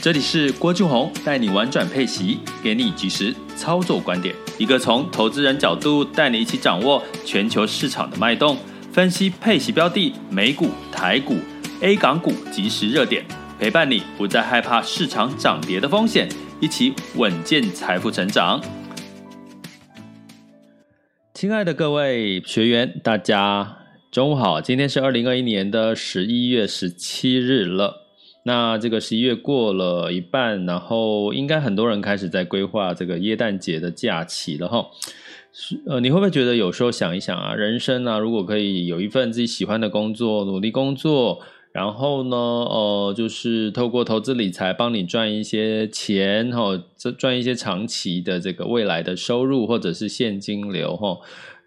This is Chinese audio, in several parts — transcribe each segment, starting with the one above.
这里是郭俊宏带你玩转配息，给你及时操作观点，一个从投资人角度带你一起掌握全球市场的脉动，分析配息标的、美股、台股、A 港股即时热点，陪伴你不再害怕市场涨跌的风险，一起稳健财富成长。亲爱的各位学员，大家中午好，今天是二零二一年的十一月十七日了。那这个十一月过了一半，然后应该很多人开始在规划这个耶诞节的假期了哈。呃，你会不会觉得有时候想一想啊，人生啊，如果可以有一份自己喜欢的工作，努力工作，然后呢，呃，就是透过投资理财帮你赚一些钱哈，这赚一些长期的这个未来的收入或者是现金流哈。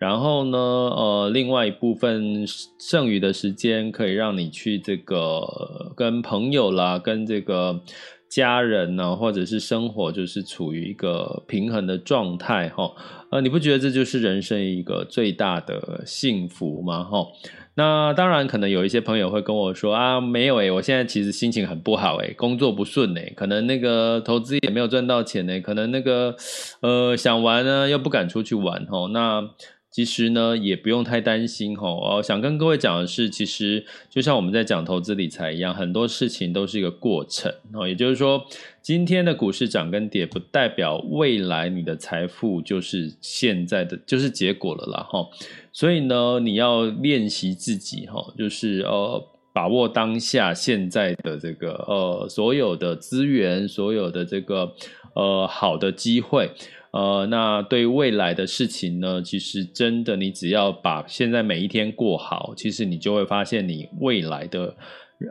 然后呢，呃，另外一部分剩余的时间可以让你去这个跟朋友啦，跟这个家人呢，或者是生活，就是处于一个平衡的状态哈。呃，你不觉得这就是人生一个最大的幸福吗？哈，那当然，可能有一些朋友会跟我说啊，没有诶，我现在其实心情很不好诶，工作不顺诶，可能那个投资也没有赚到钱诶，可能那个呃想玩呢又不敢出去玩哈，那。其实呢，也不用太担心哈。我想跟各位讲的是，其实就像我们在讲投资理财一样，很多事情都是一个过程哦。也就是说，今天的股市涨跟跌，不代表未来你的财富就是现在的就是结果了啦哈。所以呢，你要练习自己哈，就是呃，把握当下现在的这个呃所有的资源，所有的这个呃好的机会。呃，那对未来的事情呢，其实真的，你只要把现在每一天过好，其实你就会发现，你未来的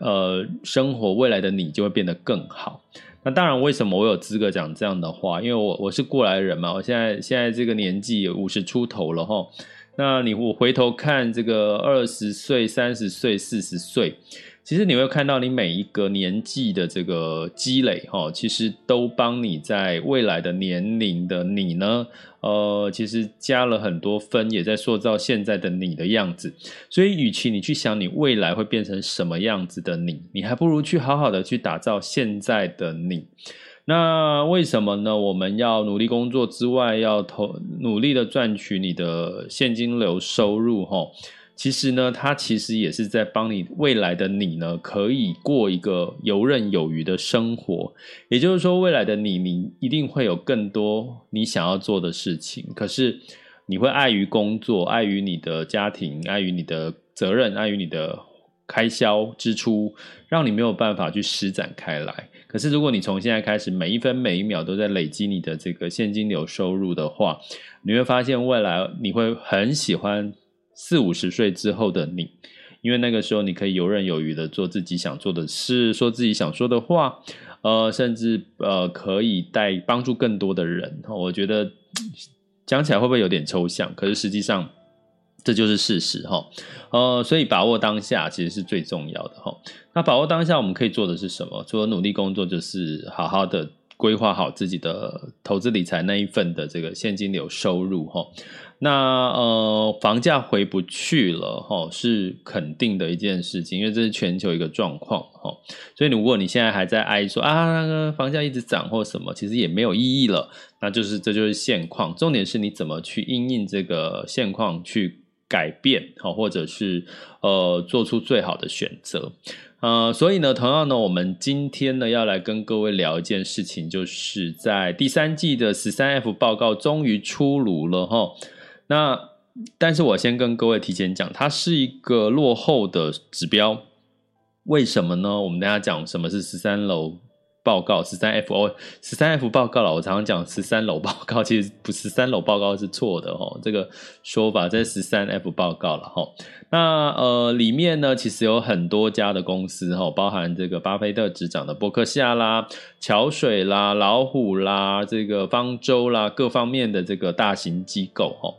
呃生活，未来的你就会变得更好。那当然，为什么我有资格讲这样的话？因为我我是过来人嘛，我现在现在这个年纪五十出头了齁。那你我回头看这个二十岁、三十岁、四十岁。其实你会看到，你每一个年纪的这个积累，哈，其实都帮你在未来的年龄的你呢，呃，其实加了很多分，也在塑造现在的你的样子。所以，与其你去想你未来会变成什么样子的你，你还不如去好好的去打造现在的你。那为什么呢？我们要努力工作之外，要投努力的赚取你的现金流收入，哈。其实呢，它其实也是在帮你未来的你呢，可以过一个游刃有余的生活。也就是说，未来的你，你一定会有更多你想要做的事情。可是，你会碍于工作，碍于你的家庭，碍于你的责任，碍于你的开销支出，让你没有办法去施展开来。可是，如果你从现在开始，每一分每一秒都在累积你的这个现金流收入的话，你会发现未来你会很喜欢。四五十岁之后的你，因为那个时候你可以游刃有余的做自己想做的事，说自己想说的话，呃，甚至呃可以带帮助更多的人。我觉得讲起来会不会有点抽象？可是实际上这就是事实哈。呃，所以把握当下其实是最重要的哈。那把握当下我们可以做的是什么？除了努力工作，就是好好的规划好自己的投资理财那一份的这个现金流收入哈。那呃，房价回不去了哈，是肯定的一件事情，因为这是全球一个状况哈。所以如果你现在还在哀说啊，那个房价一直涨或什么，其实也没有意义了。那就是这就是现况，重点是你怎么去因应这个现况去改变哈，或者是呃做出最好的选择。呃，所以呢，同样呢，我们今天呢要来跟各位聊一件事情，就是在第三季的十三 F 报告终于出炉了哈。那，但是我先跟各位提前讲，它是一个落后的指标。为什么呢？我们等下讲什么是十三楼报告，十三 F O 十三 F 报告了。我常常讲十三楼报告，其实不是十三楼报告是错的哦。这个说法在十三 F 报告了哈。那呃里面呢，其实有很多家的公司哈，包含这个巴菲特执掌的伯克夏啦、桥水啦、老虎啦、这个方舟啦，各方面的这个大型机构哈。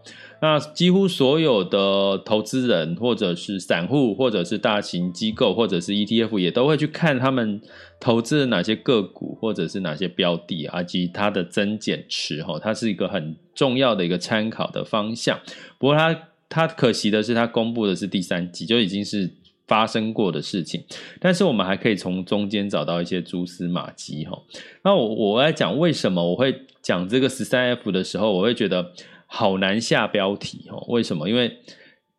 那几乎所有的投资人，或者是散户，或者是大型机构，或者是 ETF，也都会去看他们投资了哪些个股，或者是哪些标的啊，及它的增减持，哈，它是一个很重要的一个参考的方向。不过它它可惜的是，它公布的是第三季，就已经是发生过的事情。但是我们还可以从中间找到一些蛛丝马迹，哈。那我我来讲为什么我会讲这个十三 F 的时候，我会觉得。好难下标题哦，为什么？因为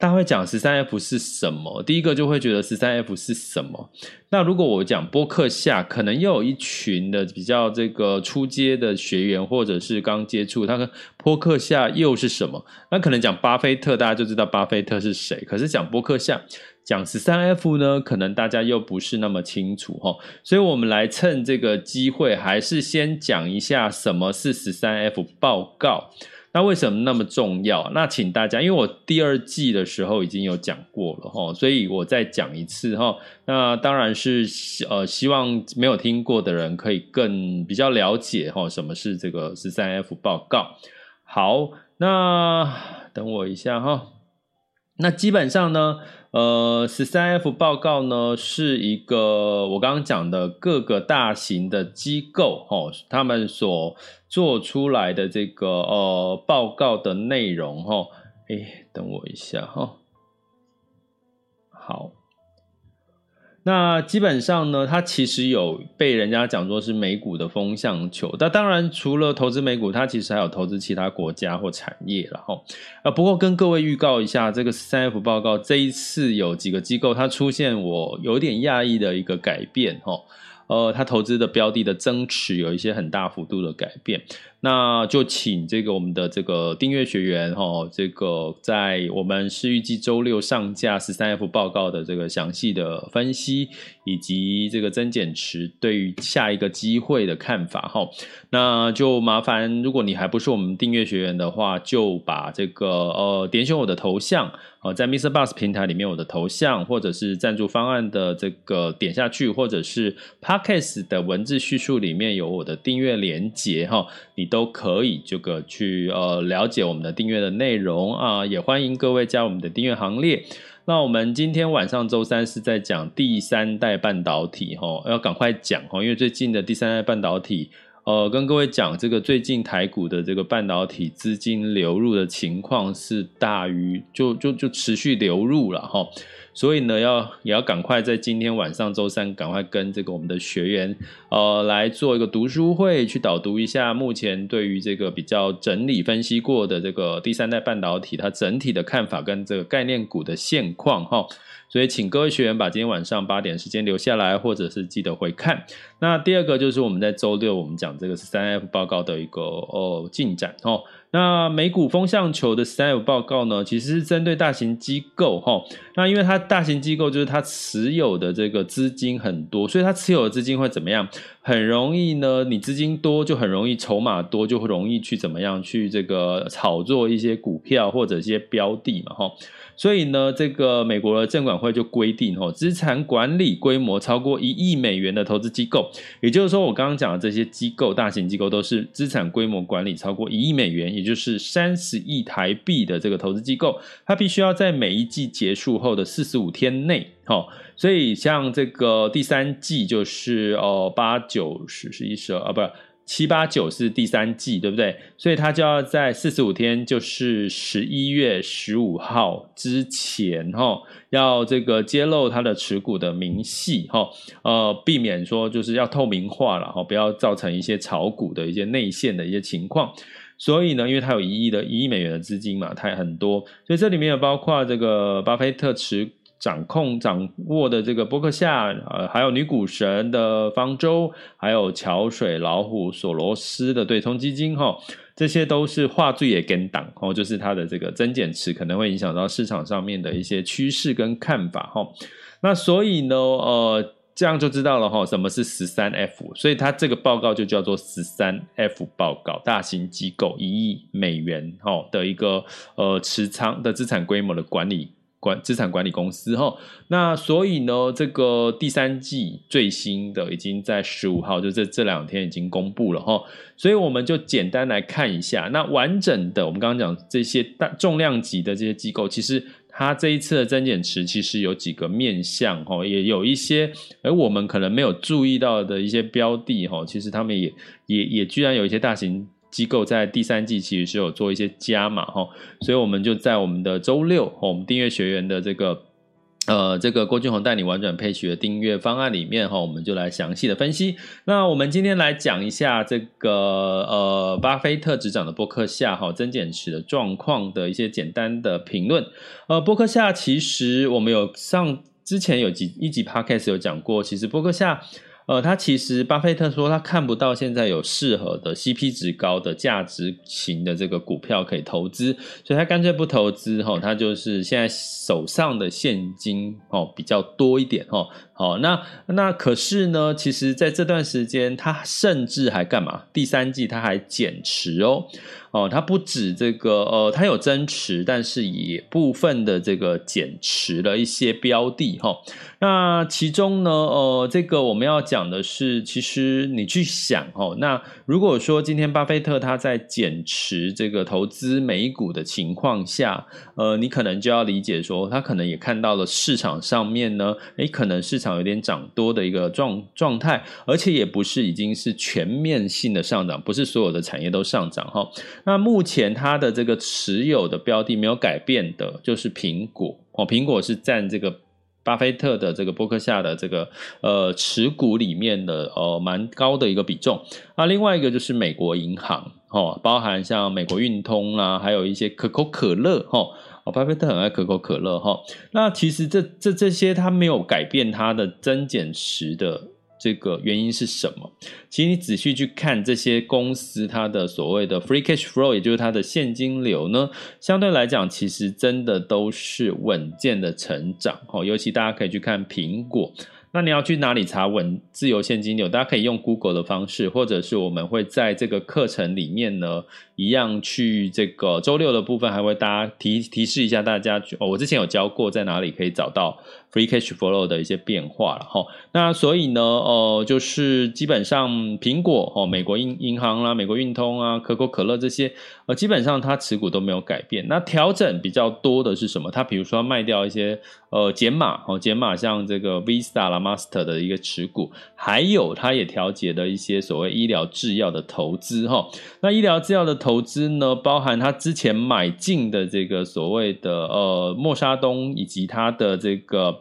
大家会讲十三 F 是什么？第一个就会觉得十三 F 是什么？那如果我讲波克夏，可能又有一群的比较这个初阶的学员，或者是刚接触，他跟波克夏又是什么？那可能讲巴菲特，大家就知道巴菲特是谁。可是讲波克夏，讲十三 F 呢，可能大家又不是那么清楚哈。所以我们来趁这个机会，还是先讲一下什么是十三 F 报告。那为什么那么重要？那请大家，因为我第二季的时候已经有讲过了哈，所以我再讲一次哈。那当然是呃，希望没有听过的人可以更比较了解哈，什么是这个十三 F 报告。好，那等我一下哈。那基本上呢。呃，十三 F 报告呢，是一个我刚刚讲的各个大型的机构哦，他们所做出来的这个呃报告的内容哦，哎，等我一下哈。好。那基本上呢，它其实有被人家讲作是美股的风向球。那当然，除了投资美股，它其实还有投资其他国家或产业了哈。啊，不过跟各位预告一下，这个三 F 报告这一次有几个机构它出现我有点讶异的一个改变哈。呃，它投资的标的的增持有一些很大幅度的改变。那就请这个我们的这个订阅学员哈，这个在我们是预计周六上架十三 F 报告的这个详细的分析，以及这个增减持对于下一个机会的看法哈。那就麻烦，如果你还不是我们订阅学员的话，就把这个呃点选我的头像，呃，在 Mr. Bus 平台里面我的头像，或者是赞助方案的这个点下去，或者是 Podcast 的文字叙述里面有我的订阅连接哈，你。都可以这个去呃了解我们的订阅的内容啊，也欢迎各位加我们的订阅行列。那我们今天晚上周三是在讲第三代半导体哈，要赶快讲哈，因为最近的第三代半导体呃，跟各位讲这个最近台股的这个半导体资金流入的情况是大于就就就持续流入了哈。所以呢，要也要赶快在今天晚上周三，赶快跟这个我们的学员，呃，来做一个读书会，去导读一下目前对于这个比较整理分析过的这个第三代半导体，它整体的看法跟这个概念股的现况哈。所以，请各位学员把今天晚上八点时间留下来，或者是记得回看。那第二个就是我们在周六我们讲这个十三 F 报告的一个哦进展哦。那美股风向球的 Style 报告呢，其实是针对大型机构哈。那因为它大型机构就是它持有的这个资金很多，所以它持有的资金会怎么样？很容易呢，你资金多就很容易筹码多，就会容易去怎么样去这个炒作一些股票或者一些标的嘛哈。所以呢，这个美国的证管会就规定哦，资产管理规模超过一亿美元的投资机构，也就是说，我刚刚讲的这些机构，大型机构都是资产规模管理超过一亿美元，也就是三十亿台币的这个投资机构，它必须要在每一季结束后的四十五天内，哦，所以像这个第三季就是哦八九十十一十二啊，不是。七八九是第三季，对不对？所以他就要在四十五天，就是十一月十五号之前，哈，要这个揭露他的持股的明细，哈，呃，避免说就是要透明化了，哈，不要造成一些炒股的一些内线的一些情况。所以呢，因为他有一亿的一亿美元的资金嘛，他也很多，所以这里面有包括这个巴菲特持。掌控掌握的这个伯克夏，呃，还有女股神的方舟，还有桥水老虎索罗斯的对冲基金，哈，这些都是画最也跟档，哦，就是它的这个增减持可能会影响到市场上面的一些趋势跟看法，哈。那所以呢，呃，这样就知道了哈，什么是十三 F，所以它这个报告就叫做十三 F 报告，大型机构一亿美元哈的一个呃持仓的资产规模的管理管资产管理公司哈，那所以呢，这个第三季最新的已经在十五号，就这这两天已经公布了哈，所以我们就简单来看一下，那完整的我们刚刚讲这些大重量级的这些机构，其实。它这一次的增减持其实有几个面向哈，也有一些而我们可能没有注意到的一些标的哈，其实他们也也也居然有一些大型机构在第三季其实是有做一些加码哈，所以我们就在我们的周六，我们订阅学员的这个。呃，这个郭俊宏带你玩转配息的订阅方案里面哈，我们就来详细的分析。那我们今天来讲一下这个呃，巴菲特执掌的波克夏哈增减持的状况的一些简单的评论。呃，波克夏其实我们有上之前有几一集 podcast 有讲过，其实波克夏。呃，他其实巴菲特说他看不到现在有适合的 CP 值高的价值型的这个股票可以投资，所以他干脆不投资哈，他就是现在手上的现金哦比较多一点哈。好，那那可是呢，其实在这段时间他甚至还干嘛？第三季他还减持哦。哦，它不止这个，呃，它有增持，但是也部分的这个减持了一些标的哈。那其中呢，呃，这个我们要讲的是，其实你去想哦，那如果说今天巴菲特他在减持这个投资美股的情况下，呃，你可能就要理解说，他可能也看到了市场上面呢，诶，可能市场有点涨多的一个状状态，而且也不是已经是全面性的上涨，不是所有的产业都上涨哈。那目前它的这个持有的标的没有改变的，就是苹果哦。苹果是占这个巴菲特的这个波克夏的这个呃持股里面的呃蛮高的一个比重。那另外一个就是美国银行哦，包含像美国运通啊，还有一些可口可乐哈。哦，巴菲特很爱可口可乐哈。那其实这这这些它没有改变它的增减持的。这个原因是什么？其实你仔细去看这些公司，它的所谓的 free cash flow，也就是它的现金流呢，相对来讲，其实真的都是稳健的成长。哦，尤其大家可以去看苹果。那你要去哪里查稳自由现金流？大家可以用 Google 的方式，或者是我们会在这个课程里面呢，一样去这个周六的部分，还会大家提提示一下大家。哦，我之前有教过，在哪里可以找到 Free Cash Flow 的一些变化了哈。那所以呢，呃，就是基本上苹果哦，美国银银行啦，美国运通啊，可口可乐这些，呃，基本上它持股都没有改变。那调整比较多的是什么？它比如说卖掉一些呃减码哦，减码像这个 Vista 啦。Master 的一个持股，还有它也调节的一些所谓医疗制药的投资哈。那医疗制药的投资呢，包含它之前买进的这个所谓的呃默沙东以及它的这个。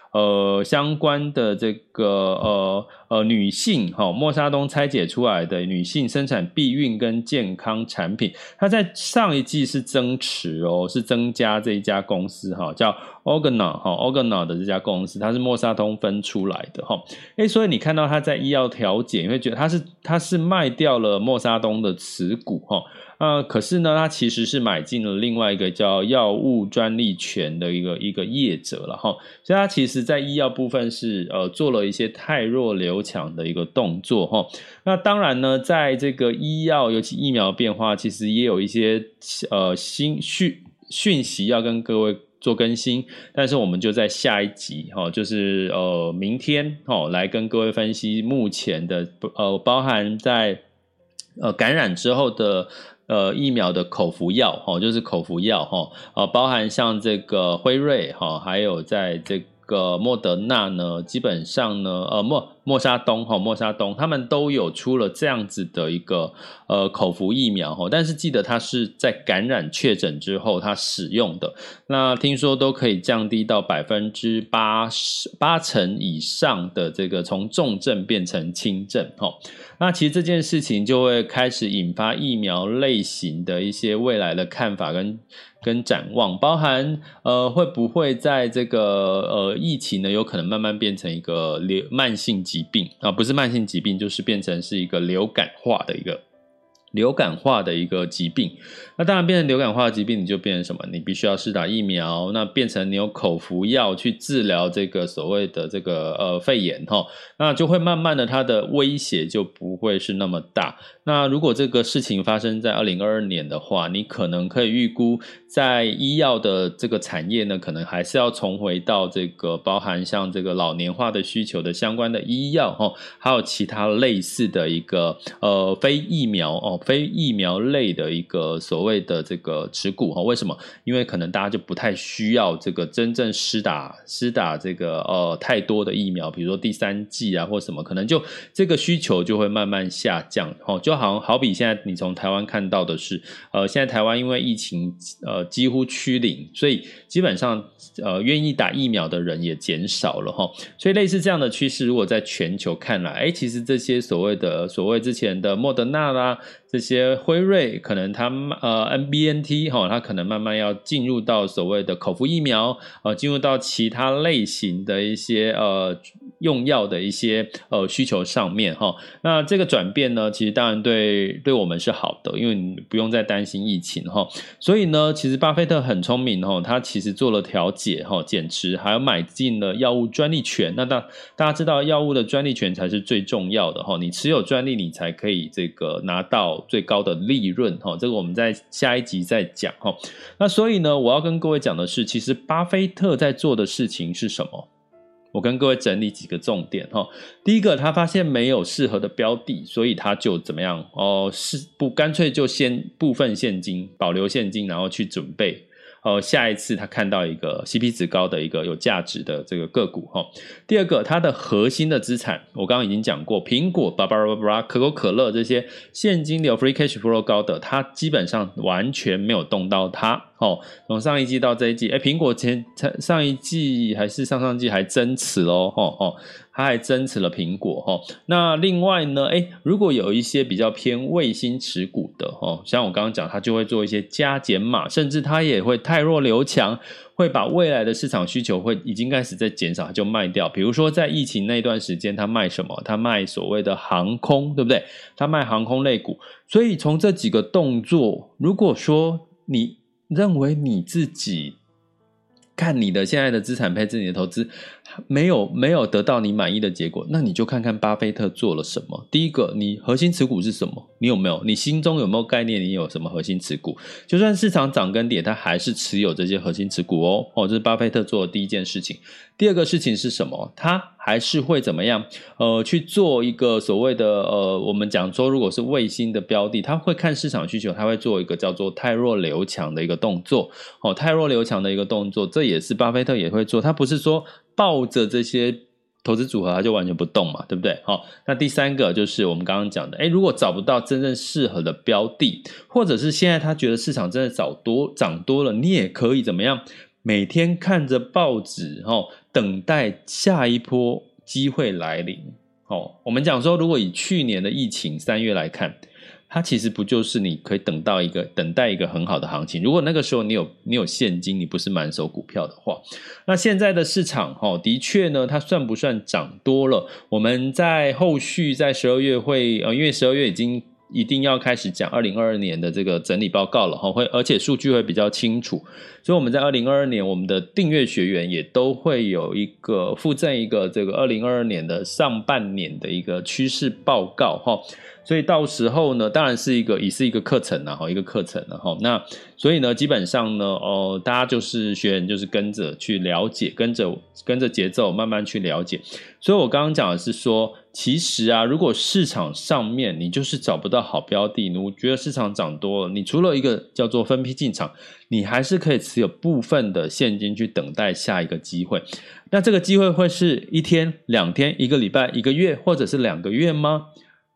呃，相关的这个呃呃女性哈、哦，默沙东拆解出来的女性生产避孕跟健康产品，它在上一季是增持哦，是增加这一家公司哈、哦，叫 Organon 哈、哦、Organon 的这家公司，它是默沙东分出来的哈，诶，所以你看到它在医药调节，你会觉得它是它是卖掉了默沙东的持股哈。哦呃，可是呢，他其实是买进了另外一个叫药物专利权的一个一个业者了哈，所以他其实在医药部分是呃做了一些太弱留强的一个动作哈。那当然呢，在这个医药尤其疫苗变化，其实也有一些呃新讯讯息要跟各位做更新，但是我们就在下一集哈，就是呃明天哈来跟各位分析目前的呃包含在呃感染之后的。呃，疫苗的口服药，哈，就是口服药，哈，呃，包含像这个辉瑞，哈，还有在这个莫德纳呢，基本上呢，呃，莫。莫沙东哈，莫沙东他们都有出了这样子的一个呃口服疫苗哈，但是记得它是在感染确诊之后它使用的，那听说都可以降低到百分之八十八成以上的这个从重症变成轻症哈，那其实这件事情就会开始引发疫苗类型的一些未来的看法跟跟展望，包含呃会不会在这个呃疫情呢有可能慢慢变成一个流慢性疾病啊，不是慢性疾病，就是变成是一个流感化的一个流感化的一个疾病，那当然变成流感化的疾病，你就变成什么？你必须要施打疫苗，那变成你有口服药去治疗这个所谓的这个呃肺炎哈，那就会慢慢的它的威胁就不会是那么大。那如果这个事情发生在二零二二年的话，你可能可以预估，在医药的这个产业呢，可能还是要重回到这个包含像这个老年化的需求的相关的医药哈，还有其他类似的一个呃非疫苗哦。非疫苗类的一个所谓的这个持股哈，为什么？因为可能大家就不太需要这个真正施打施打这个呃太多的疫苗，比如说第三剂啊或什么，可能就这个需求就会慢慢下降哦。就就好像好比现在你从台湾看到的是，呃，现在台湾因为疫情呃几乎趋零，所以基本上呃愿意打疫苗的人也减少了哈。所以类似这样的趋势，如果在全球看来，哎，其实这些所谓的所谓之前的莫德纳啦。这些辉瑞可能它呃 NBNT 哈，它可能慢慢要进入到所谓的口服疫苗，呃，进入到其他类型的一些呃用药的一些呃需求上面哈。那这个转变呢，其实当然对对我们是好的，因为你不用再担心疫情哈。所以呢，其实巴菲特很聪明哈，他其实做了调解哈，减持，还有买进了药物专利权。那大大家知道，药物的专利权才是最重要的哈，你持有专利，你才可以这个拿到。最高的利润哈，这个我们在下一集再讲哈。那所以呢，我要跟各位讲的是，其实巴菲特在做的事情是什么？我跟各位整理几个重点哈。第一个，他发现没有适合的标的，所以他就怎么样哦？是不干脆就先部分现金保留现金，然后去准备。呃，下一次他看到一个 CP 值高的一个有价值的这个个股哈。第二个，它的核心的资产，我刚刚已经讲过，苹果、巴拉巴拉巴拉、可口可乐这些现金流 （free cash flow） 高的，它基本上完全没有动到它。哦，从上一季到这一季，哎，苹果前上一季还是上上季还增持咯。哦哦，它还增持了苹果，哦。那另外呢，哎，如果有一些比较偏卫星持股的，哦，像我刚刚讲，它就会做一些加减码，甚至它也会汰弱留强，会把未来的市场需求会已经开始在减少，它就卖掉。比如说在疫情那段时间，它卖什么？它卖所谓的航空，对不对？它卖航空类股。所以从这几个动作，如果说你认为你自己看你的现在的资产配置，你的投资没有没有得到你满意的结果，那你就看看巴菲特做了什么。第一个，你核心持股是什么？你有没有？你心中有没有概念？你有什么核心持股？就算市场涨跟跌，他还是持有这些核心持股哦。哦，这是巴菲特做的第一件事情。第二个事情是什么？他还是会怎么样？呃，去做一个所谓的呃，我们讲说，如果是卫星的标的，他会看市场需求，他会做一个叫做汰弱留强的一个动作。哦，汰弱留强的一个动作，这也是巴菲特也会做。他不是说抱着这些投资组合他就完全不动嘛，对不对？好，那第三个就是我们刚刚讲的，诶，如果找不到真正适合的标的，或者是现在他觉得市场真的涨多涨多了，你也可以怎么样？每天看着报纸，哦，等待下一波机会来临。哦，我们讲说，如果以去年的疫情三月来看，它其实不就是你可以等到一个等待一个很好的行情？如果那个时候你有你有现金，你不是满手股票的话，那现在的市场，哦，的确呢，它算不算涨多了？我们在后续在十二月会，呃，因为十二月已经。一定要开始讲二零二二年的这个整理报告了哈，会而且数据会比较清楚，所以我们在二零二二年，我们的订阅学员也都会有一个附赠一个这个二零二二年的上半年的一个趋势报告哈。所以到时候呢，当然是一个也是一个课程了哈，一个课程了哈。那所以呢，基本上呢，哦、大家就是学员就是跟着去了解，跟着跟着节奏慢慢去了解。所以我刚刚讲的是说，其实啊，如果市场上面你就是找不到好标的，你觉得市场涨多了，你除了一个叫做分批进场，你还是可以持有部分的现金去等待下一个机会。那这个机会会是一天、两天、一个礼拜、一个月，或者是两个月吗？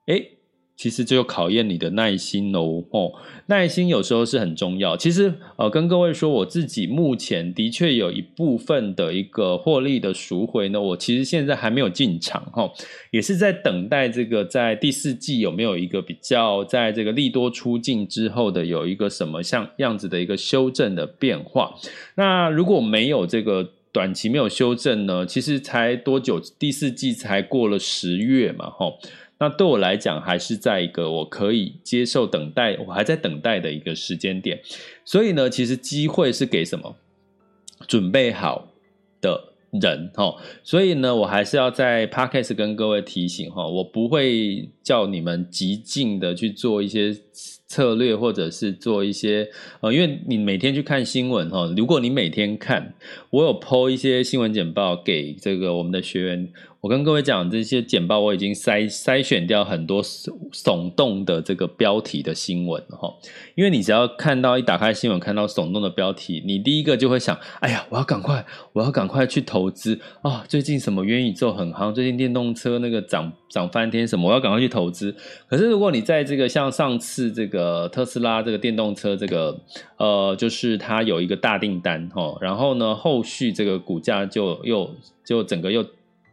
诶其实就考验你的耐心哦，哦，耐心有时候是很重要。其实，呃，跟各位说，我自己目前的确有一部分的一个获利的赎回呢，我其实现在还没有进场哈，也是在等待这个在第四季有没有一个比较，在这个利多出尽之后的有一个什么像样子的一个修正的变化。那如果没有这个。短期没有修正呢，其实才多久？第四季才过了十月嘛，吼。那对我来讲，还是在一个我可以接受等待，我还在等待的一个时间点。所以呢，其实机会是给什么？准备好的人哈。所以呢，我还是要在 Podcast 跟各位提醒哈，我不会叫你们极尽的去做一些。策略，或者是做一些呃，因为你每天去看新闻哈，如果你每天看，我有 po 一些新闻简报给这个我们的学员。我跟各位讲，这些简报我已经筛筛选掉很多耸动的这个标题的新闻哈，因为你只要看到一打开新闻看到耸动的标题，你第一个就会想，哎呀，我要赶快，我要赶快去投资啊、最近什么元宇宙很夯，最近电动车那个涨涨翻天什么，我要赶快去投资。可是如果你在这个像上次这个特斯拉这个电动车这个呃，就是它有一个大订单哈，然后呢，后续这个股价就又就整个又。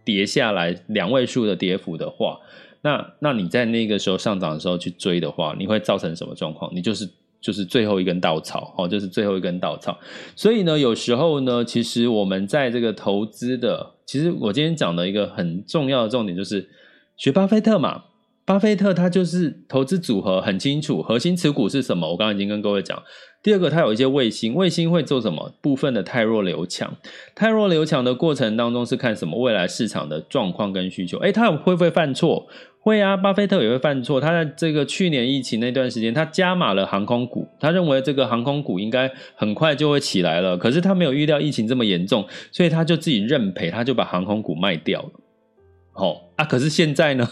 跌下来两位数的跌幅的话，那那你在那个时候上涨的时候去追的话，你会造成什么状况？你就是就是最后一根稻草哦，就是最后一根稻草。所以呢，有时候呢，其实我们在这个投资的，其实我今天讲的一个很重要的重点就是学巴菲特嘛。巴菲特他就是投资组合很清楚，核心持股是什么？我刚刚已经跟各位讲。第二个，他有一些卫星，卫星会做什么？部分的太弱留强，太弱留强的过程当中是看什么？未来市场的状况跟需求。诶，他会不会犯错？会啊，巴菲特也会犯错。他在这个去年疫情那段时间，他加码了航空股，他认为这个航空股应该很快就会起来了。可是他没有预料疫情这么严重，所以他就自己认赔，他就把航空股卖掉了。哦啊，可是现在呢？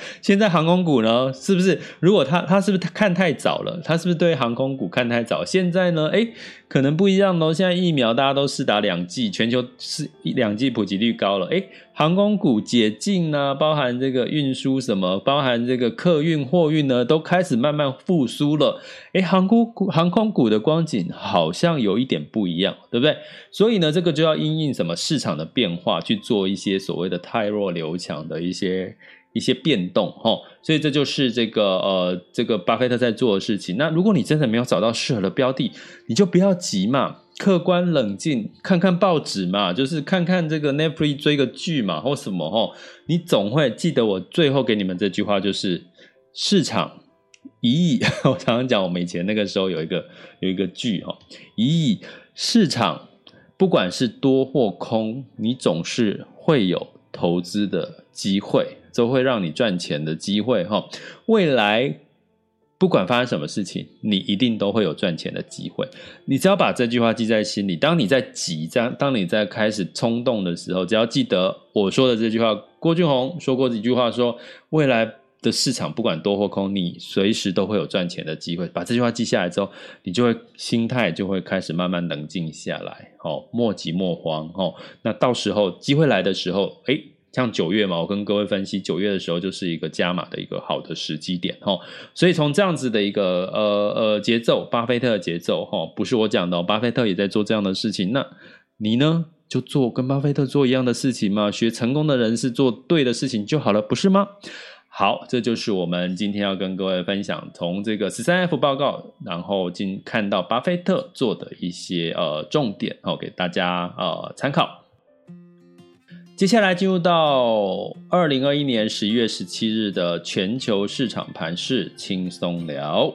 现在航空股呢，是不是？如果他他是不是看太早了？他是不是对航空股看太早？现在呢？诶，可能不一样哦。现在疫苗大家都施打两剂，全球是两剂普及率高了。诶，航空股解禁呢，包含这个运输什么，包含这个客运货运呢，都开始慢慢复苏了。诶，航空股航空股的光景好像有一点不一样，对不对？所以呢，这个就要因应什么市场的变化去做一些所谓的汰弱留强的一些。一些变动哈，所以这就是这个呃，这个巴菲特在做的事情。那如果你真的没有找到适合的标的，你就不要急嘛，客观冷静，看看报纸嘛，就是看看这个 Netflix 追个剧嘛，或什么哈，你总会记得我最后给你们这句话，就是市场一亿。我常常讲，我们以前那个时候有一个有一个剧哈，一亿市场，不管是多或空，你总是会有投资的机会。都会让你赚钱的机会哈，未来不管发生什么事情，你一定都会有赚钱的机会。你只要把这句话记在心里，当你在急，当当你在开始冲动的时候，只要记得我说的这句话。郭俊宏说过这句话说，未来的市场不管多或空，你随时都会有赚钱的机会。把这句话记下来之后，你就会心态就会开始慢慢冷静下来，哦，莫急莫慌，哦，那到时候机会来的时候，诶像九月嘛，我跟各位分析，九月的时候就是一个加码的一个好的时机点哈，所以从这样子的一个呃呃节奏，巴菲特的节奏哈，不是我讲的，巴菲特也在做这样的事情，那你呢就做跟巴菲特做一样的事情嘛，学成功的人是做对的事情就好了，不是吗？好，这就是我们今天要跟各位分享，从这个十三 F 报告，然后进看到巴菲特做的一些呃重点，好给大家呃参考。接下来进入到二零二一年十一月十七日的全球市场盘势轻松聊。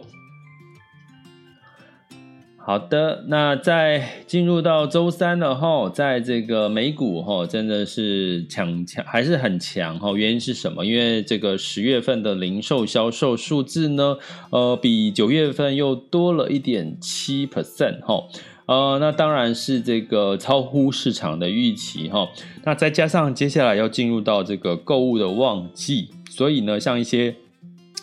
好的，那在进入到周三了哈，在这个美股哈，真的是强强还是很强哈。原因是什么？因为这个十月份的零售销售数字呢，呃，比九月份又多了一点七 percent 哈。呃，那当然是这个超乎市场的预期哈。那再加上接下来要进入到这个购物的旺季，所以呢，像一些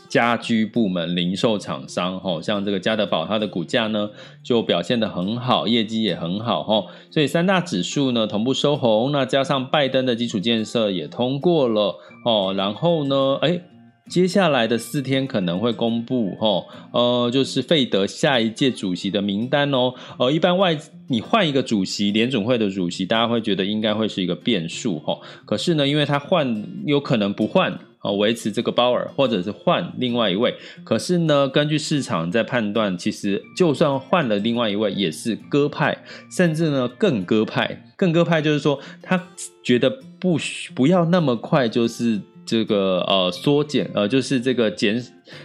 家居部门、零售厂商哈，像这个家得宝，它的股价呢就表现得很好，业绩也很好哈。所以三大指数呢同步收红，那加上拜登的基础建设也通过了哦，然后呢，哎。接下来的四天可能会公布，齁，呃，就是费德下一届主席的名单哦。呃，一般外你换一个主席，联准会的主席，大家会觉得应该会是一个变数，齁。可是呢，因为他换有可能不换，啊，维持这个鲍尔，或者是换另外一位。可是呢，根据市场在判断，其实就算换了另外一位，也是鸽派，甚至呢更鸽派。更鸽派就是说，他觉得不不要那么快，就是。这个呃缩减呃就是这个减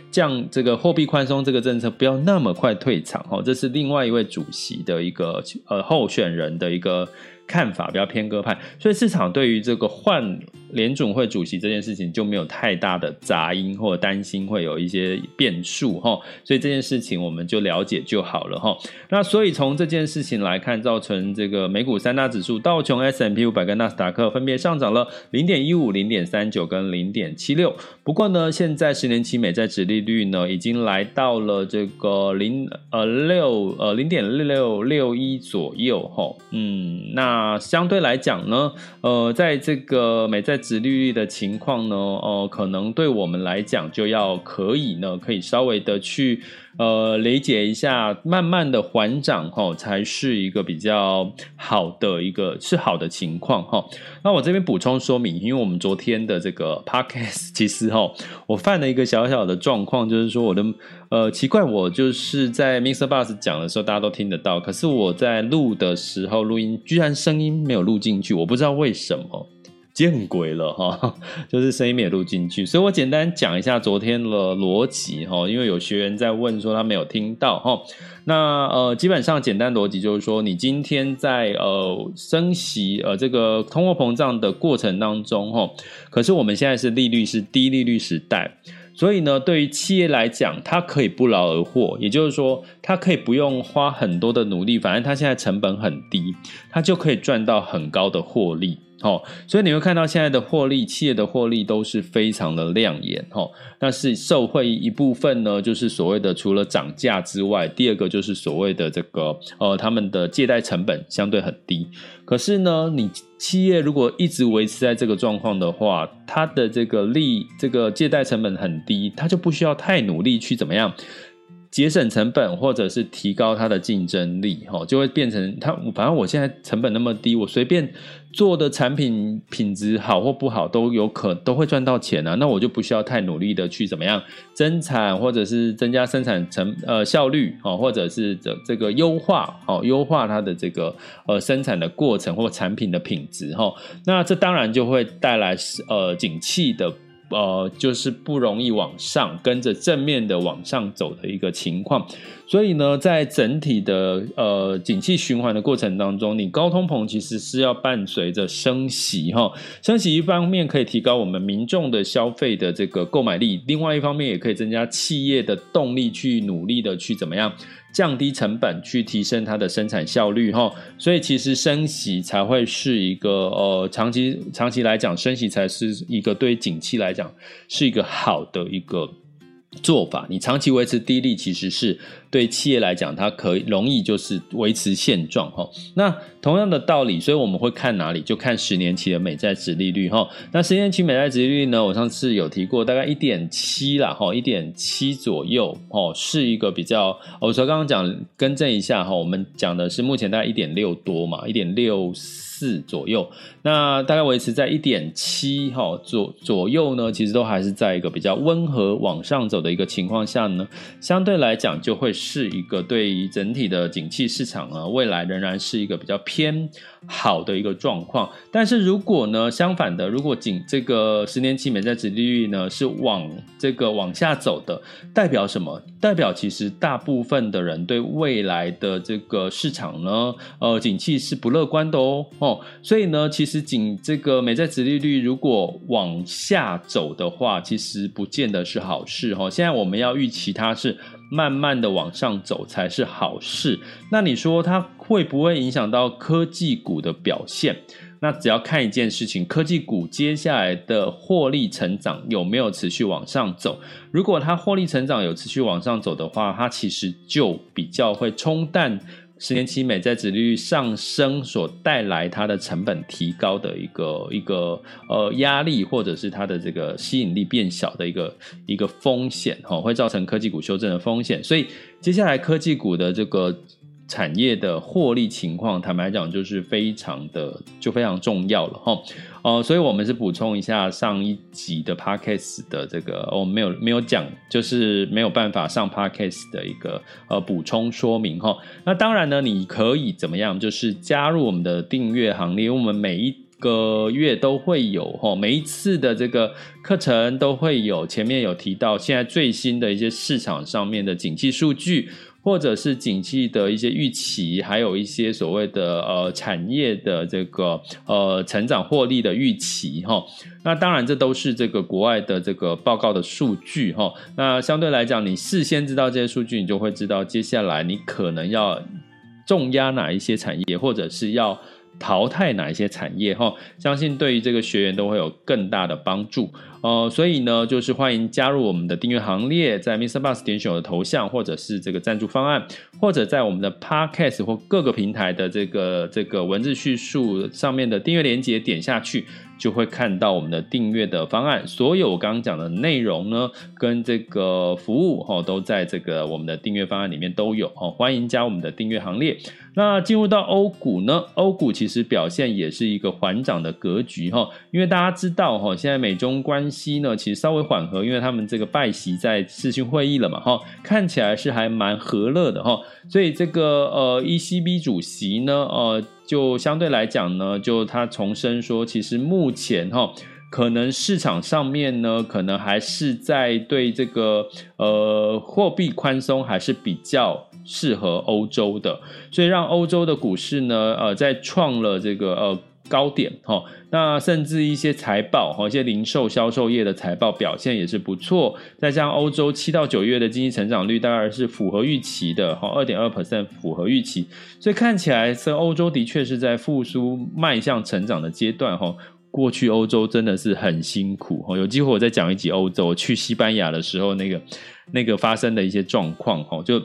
降这个货币宽松这个政策不要那么快退场哦，这是另外一位主席的一个呃候选人的一个。看法比较偏鸽派，所以市场对于这个换联准会主席这件事情就没有太大的杂音或担心会有一些变数哈，所以这件事情我们就了解就好了哈。那所以从这件事情来看，造成这个美股三大指数道琼、s m p 五百跟纳斯达克分别上涨了零点一五、零点三九跟零点七六。不过呢，现在十年期美债指利率呢已经来到了这个零呃六呃零点六六一左右哈，嗯。那相对来讲呢，呃，在这个美债殖利率的情况呢，呃，可能对我们来讲就要可以呢，可以稍微的去。呃，理解一下，慢慢的缓涨哈，才是一个比较好的一个是好的情况哈。那我这边补充说明，因为我们昨天的这个 podcast 其实哈，我犯了一个小小的状况，就是说我的呃奇怪，我就是在 Mr. Boss 讲的时候，大家都听得到，可是我在录的时候录音，居然声音没有录进去，我不知道为什么。见鬼了哈，就是声音没录进去，所以我简单讲一下昨天的逻辑哈，因为有学员在问说他没有听到哈，那呃基本上简单逻辑就是说，你今天在呃升息呃这个通货膨胀的过程当中哈，可是我们现在是利率是低利率时代，所以呢对于企业来讲，它可以不劳而获，也就是说它可以不用花很多的努力，反正它现在成本很低，它就可以赚到很高的获利。哦，所以你会看到现在的获利，企业的获利都是非常的亮眼，哈。但是受惠一部分呢，就是所谓的除了涨价之外，第二个就是所谓的这个呃，他们的借贷成本相对很低。可是呢，你企业如果一直维持在这个状况的话，它的这个利，这个借贷成本很低，它就不需要太努力去怎么样。节省成本，或者是提高它的竞争力，哈，就会变成它。反正我现在成本那么低，我随便做的产品品质好或不好都有可都会赚到钱啊。那我就不需要太努力的去怎么样增产，或者是增加生产成呃效率，哦，或者是这这个优化，哦，优化它的这个呃生产的过程或产品的品质，哈。那这当然就会带来呃景气的。呃，就是不容易往上跟着正面的往上走的一个情况，所以呢，在整体的呃景气循环的过程当中，你高通膨其实是要伴随着升息哈，升息一方面可以提高我们民众的消费的这个购买力，另外一方面也可以增加企业的动力去努力的去怎么样。降低成本，去提升它的生产效率，哈，所以其实升息才会是一个呃长期长期来讲，升息才是一个对景气来讲是一个好的一个。做法，你长期维持低利，其实是对企业来讲，它可以容易就是维持现状哈。那同样的道理，所以我们会看哪里？就看十年期的美债殖利率哈。那十年期美债殖利率呢？我上次有提过，大概一点七啦哈，一点七左右哦，是一个比较。我说刚刚讲更正一下哈，我们讲的是目前大概一点六多嘛，一点六四左右。那大概维持在一点七哈左左右呢，其实都还是在一个比较温和往上走的一个情况下呢，相对来讲就会是一个对于整体的景气市场啊，未来仍然是一个比较偏好的一个状况。但是如果呢，相反的，如果仅这个十年期美债殖利率呢是往这个往下走的，代表什么？代表其实大部分的人对未来的这个市场呢，呃，景气是不乐观的哦所以呢，其实。仅这个美债殖利率如果往下走的话，其实不见得是好事哈。现在我们要预期它是慢慢的往上走才是好事。那你说它会不会影响到科技股的表现？那只要看一件事情，科技股接下来的获利成长有没有持续往上走？如果它获利成长有持续往上走的话，它其实就比较会冲淡。十年期美债殖利率上升所带来它的成本提高的一个一个呃压力，或者是它的这个吸引力变小的一个一个风险哈，会造成科技股修正的风险。所以接下来科技股的这个。产业的获利情况，坦白讲就是非常的就非常重要了哈，哦、呃，所以我们是补充一下上一集的 Podcast 的这个，我们没有没有讲，就是没有办法上 Podcast 的一个呃补充说明哈。那当然呢，你可以怎么样，就是加入我们的订阅行列，因为我们每一个月都会有哈，每一次的这个课程都会有。前面有提到，现在最新的一些市场上面的景气数据，或者是景气的一些预期，还有一些所谓的呃产业的这个呃成长获利的预期哈。那当然，这都是这个国外的这个报告的数据哈。那相对来讲，你事先知道这些数据，你就会知道接下来你可能要重压哪一些产业，或者是要。淘汰哪一些产业哈？相信对于这个学员都会有更大的帮助哦。所以呢，就是欢迎加入我们的订阅行列，在 Mr. Bus 点选我的头像，或者是这个赞助方案，或者在我们的 Podcast 或各个平台的这个这个文字叙述上面的订阅链接点下去。就会看到我们的订阅的方案，所有我刚刚讲的内容呢，跟这个服务哈，都在这个我们的订阅方案里面都有哦，欢迎加我们的订阅行列。那进入到欧股呢，欧股其实表现也是一个缓涨的格局哈，因为大家知道哈，现在美中关系呢其实稍微缓和，因为他们这个拜习在视讯会议了嘛哈，看起来是还蛮和乐的哈，所以这个呃 ECB 主席呢呃。就相对来讲呢，就他重申说，其实目前哈，可能市场上面呢，可能还是在对这个呃货币宽松还是比较适合欧洲的，所以让欧洲的股市呢，呃，在创了这个呃。高点哈，那甚至一些财报哈，一些零售销售业的财报表现也是不错。再加上欧洲七到九月的经济成长率大概是符合预期的哈，二点二 percent 符合预期，所以看起来这欧洲的确是在复苏迈向成长的阶段哈。过去欧洲真的是很辛苦哈，有机会我再讲一集欧洲，去西班牙的时候那个那个发生的一些状况哈，就。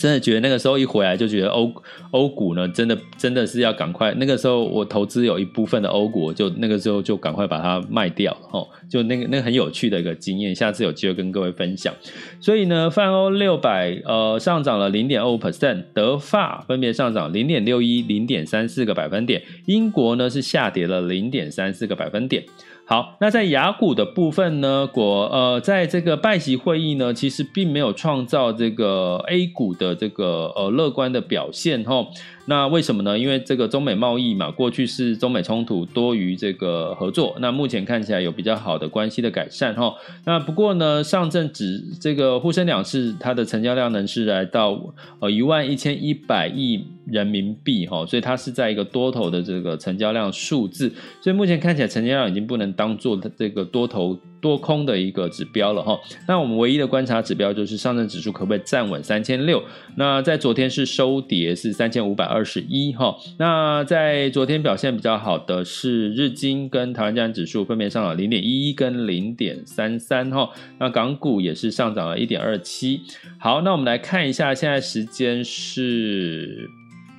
真的觉得那个时候一回来就觉得欧欧股呢，真的真的是要赶快。那个时候我投资有一部分的欧股，就那个时候就赶快把它卖掉哦。就那个那个很有趣的一个经验，下次有机会跟各位分享。所以呢，泛欧六百呃上涨了零点二五 percent，德法分别上涨零点六一、零点三四个百分点，英国呢是下跌了零点三四个百分点。好，那在雅股的部分呢，国呃，在这个拜席会议呢，其实并没有创造这个 A 股的这个呃乐观的表现齁。那为什么呢？因为这个中美贸易嘛，过去是中美冲突多于这个合作。那目前看起来有比较好的关系的改善哈。那不过呢，上证指这个沪深两市它的成交量呢是来到呃一万一千一百亿人民币哈，所以它是在一个多头的这个成交量数字。所以目前看起来成交量已经不能当做这个多头。多空的一个指标了哈，那我们唯一的观察指标就是上证指数可不可以站稳三千六？那在昨天是收跌是三千五百二十一哈，那在昨天表现比较好的是日经跟台湾加权指数分别上涨零点一一跟零点三三哈，那港股也是上涨了一点二七。好，那我们来看一下，现在时间是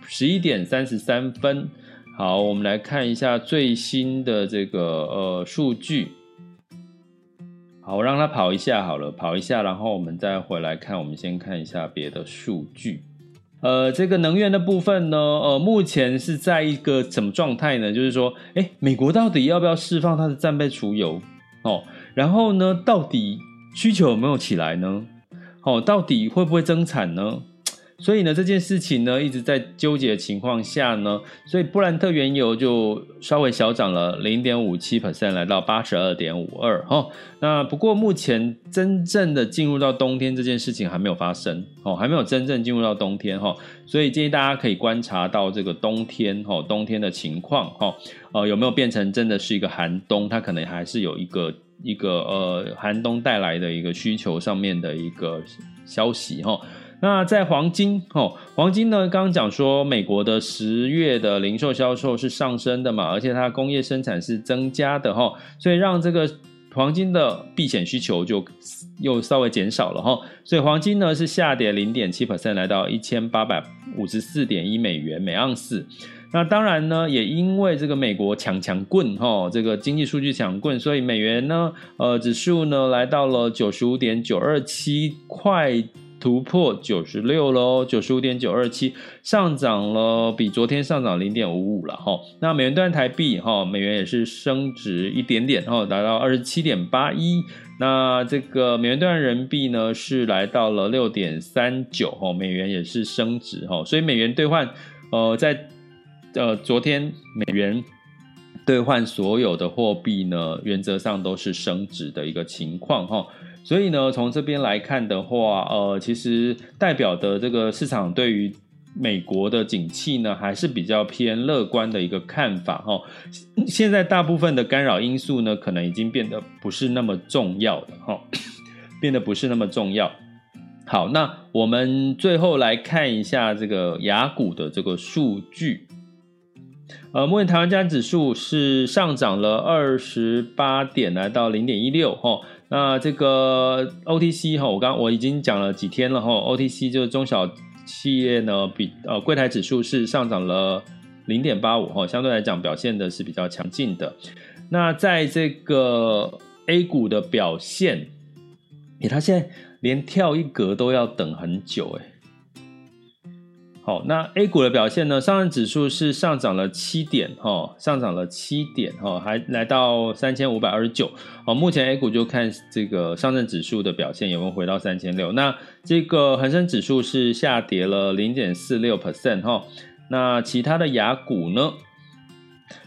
十一点三十三分。好，我们来看一下最新的这个呃数据。好，我让它跑一下好了，跑一下，然后我们再回来看。我们先看一下别的数据。呃，这个能源的部分呢，呃，目前是在一个什么状态呢？就是说，哎，美国到底要不要释放它的战备储油？哦，然后呢，到底需求有没有起来呢？哦，到底会不会增产呢？所以呢，这件事情呢一直在纠结的情况下呢，所以布兰特原油就稍微小涨了零点五七 percent，来到八十二点五二哈。那不过目前真正的进入到冬天这件事情还没有发生哦，还没有真正进入到冬天哈。所以建议大家可以观察到这个冬天哈，冬天的情况哈，呃有没有变成真的是一个寒冬？它可能还是有一个一个呃寒冬带来的一个需求上面的一个消息哈。那在黄金哦，黄金呢，刚刚讲说美国的十月的零售销售是上升的嘛，而且它工业生产是增加的哈，所以让这个黄金的避险需求就又稍微减少了哈，所以黄金呢是下跌零点七 percent，来到一千八百五十四点一美元每盎司。那当然呢，也因为这个美国抢强棍哈，这个经济数据抢棍，所以美元呢，呃，指数呢来到了九十五点九二七块。突破九十六喽，九十五点九二七，上涨了，比昨天上涨零点五五了哈。那美元兑台币哈，美元也是升值一点点哈，达到二十七点八一。那这个美元兑人民币呢，是来到了六点三九哈，美元也是升值哈。所以美元兑换呃，在呃昨天美元。兑换所有的货币呢，原则上都是升值的一个情况哈。所以呢，从这边来看的话，呃，其实代表的这个市场对于美国的景气呢，还是比较偏乐观的一个看法哈。现在大部分的干扰因素呢，可能已经变得不是那么重要了哈，变得不是那么重要。好，那我们最后来看一下这个雅股的这个数据。呃，目前台湾加指数是上涨了二十八点，来到零点一六哈。那这个 OTC 哈，我刚我已经讲了几天了哈，OTC 就是中小企业呢，比呃柜台指数是上涨了零点八五哈，相对来讲表现的是比较强劲的。那在这个 A 股的表现，诶，它现在。连跳一格都要等很久哎。好，那 A 股的表现呢？上证指数是上涨了七点哈，上涨了七点哈，还来到三千五百二十九。哦，目前 A 股就看这个上证指数的表现有没有回到三千六。那这个恒生指数是下跌了零点四六 percent 哈。那其他的亚股呢？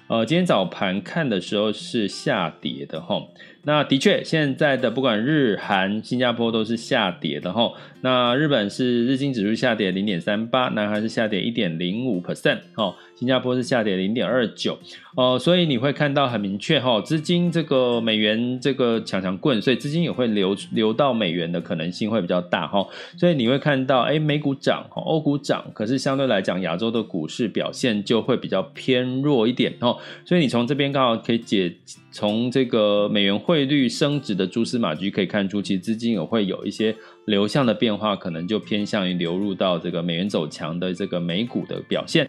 呃，今天早盘看的时候是下跌的哈。那的确，现在的不管日韩、新加坡都是下跌的哈。那日本是日经指数下跌零点三八，南韩是下跌一点零五 percent 哈。新加坡是下跌零点二九，哦，所以你会看到很明确哈，资金这个美元这个强强棍，所以资金也会流流到美元的可能性会比较大哈，所以你会看到，哎，美股涨，欧股涨，可是相对来讲，亚洲的股市表现就会比较偏弱一点哦，所以你从这边刚好可以解，从这个美元汇率升值的蛛丝马迹可以看出，其实资金也会有一些流向的变化，可能就偏向于流入到这个美元走强的这个美股的表现。